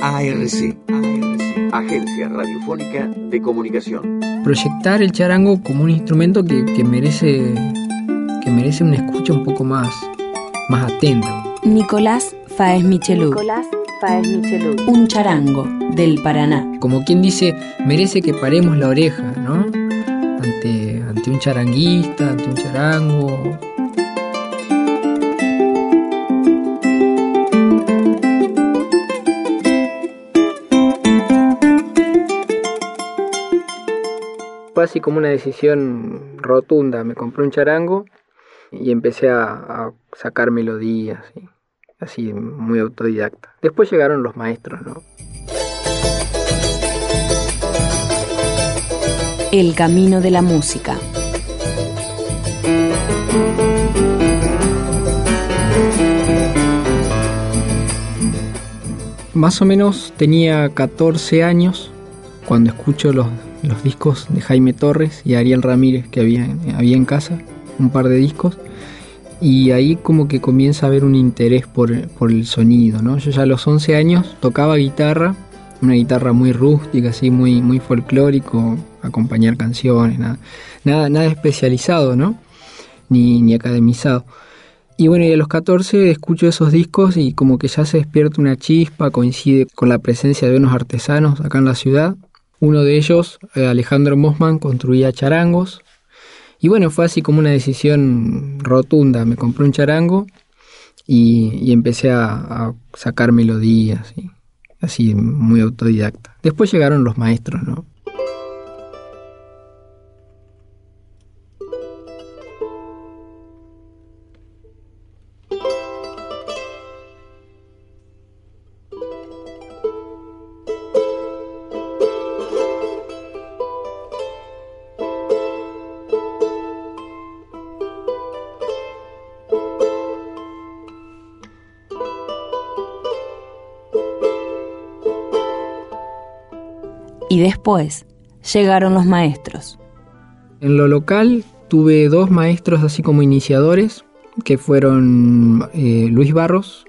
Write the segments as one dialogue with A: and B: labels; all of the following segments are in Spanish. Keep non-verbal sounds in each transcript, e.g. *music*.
A: ARC, Agencia Radiofónica de Comunicación.
B: Proyectar el charango como un instrumento que, que merece que merece una escucha un poco más más atenta.
C: Nicolás Faes Michelú.
D: Nicolás Faes Michelú.
C: Un charango del Paraná.
B: Como quien dice, merece que paremos la oreja, ¿no? Ante, ante un charanguista, ante un charango. Fue así como una decisión rotunda. Me compré un charango y empecé a, a sacar melodías, así muy autodidacta. Después llegaron los maestros, ¿no?
C: El camino de la música.
B: Más o menos tenía 14 años cuando escucho los, los discos de Jaime Torres y Ariel Ramírez que había, había en casa, un par de discos, y ahí como que comienza a haber un interés por, por, el sonido, ¿no? Yo ya a los 11 años tocaba guitarra, una guitarra muy rústica, así muy, muy folclórico, acompañar canciones, nada, nada, nada especializado, ¿no? Ni, ni academizado. Y bueno, y a los 14 escucho esos discos y como que ya se despierta una chispa, coincide con la presencia de unos artesanos acá en la ciudad. Uno de ellos, eh, Alejandro Mossman, construía charangos, y bueno, fue así como una decisión rotunda. Me compré un charango y, empecé a, sacar melodías, así muy autodidacta. Después llegaron los maestros, ¿no?
C: Y después llegaron los maestros.
B: En lo local tuve dos maestros así como iniciadores, que fueron eh, Luis Barros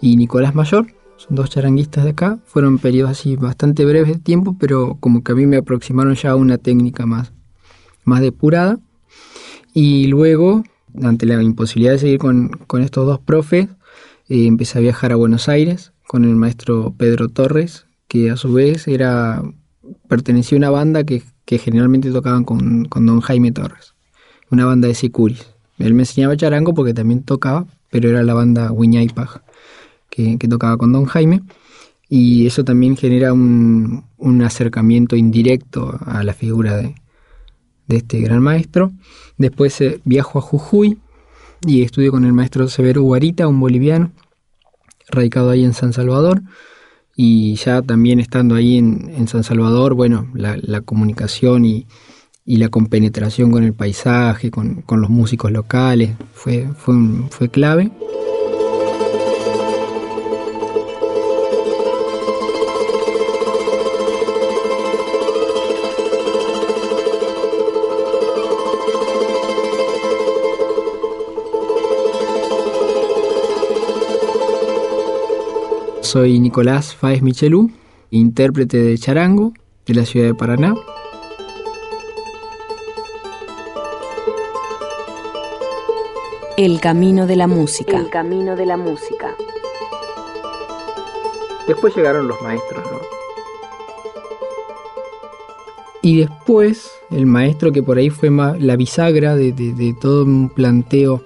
B: y Nicolás Mayor, son dos charanguistas de acá, fueron periodos así bastante breves de tiempo, pero como que a mí me aproximaron ya a una técnica más, más depurada. Y luego, ante la imposibilidad de seguir con, con estos dos profes, eh, empecé a viajar a Buenos Aires con el maestro Pedro Torres, que a su vez era pertenecía a una banda que, que generalmente tocaban con, con, don Jaime Torres, una banda de sicuris. Él me enseñaba charango porque también tocaba, pero era la banda Wiñaipaj que, que tocaba con don Jaime. Y eso también genera un, un acercamiento indirecto a la figura de, de este gran maestro. Después eh, viajo a Jujuy y estudio con el maestro Severo Guarita, un boliviano, radicado ahí en San Salvador y ya también estando ahí en, en San Salvador, bueno, la, comunicación y, y, la compenetración con el paisaje, con, con los músicos locales, fue, fue, fue clave. Soy Nicolás Faes Michelú, intérprete de charango de la ciudad de Paraná.
C: El camino de la música.
D: El camino de la música.
B: Después llegaron los maestros, ¿no? Y después el maestro que por ahí fue la bisagra de, de, de todo un planteo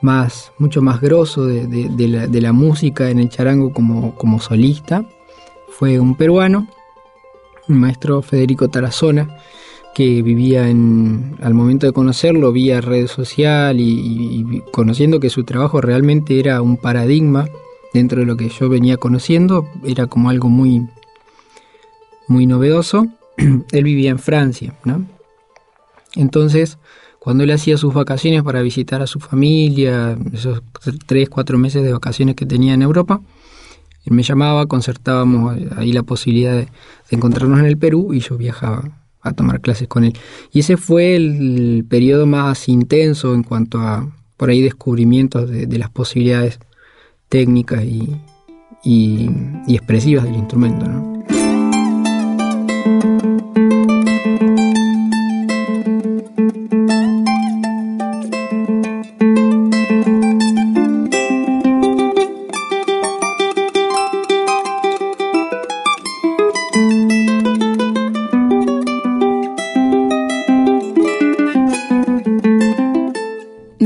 B: más, mucho más grosso de, de, la, de, la, música en el charango como, como solista fue un peruano, un maestro Federico Tarazona, que vivía en, al momento de conocerlo vía red social y, y, y, conociendo que su trabajo realmente era un paradigma dentro de lo que yo venía conociendo, era como algo muy, muy novedoso. *clears throat* él vivía en Francia, ¿no? Entonces, cuando él hacía sus vacaciones para visitar a su familia, esos tres, cuatro meses de vacaciones que tenía en Europa, él me llamaba, concertábamos ahí la posibilidad de, encontrarnos en el Perú y yo viajaba a tomar clases con él. Y ese fue el, periodo más intenso en cuanto a, por ahí, descubrimientos de, las posibilidades técnicas y, y, y expresivas del instrumento. ¿no?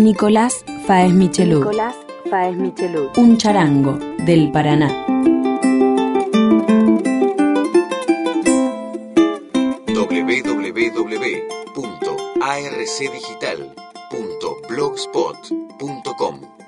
C: Nicolás Faes Michelud.
D: Nicolás Faes Michelud.
C: Un charango del Paraná.
A: www.arcdigital.blogspot.com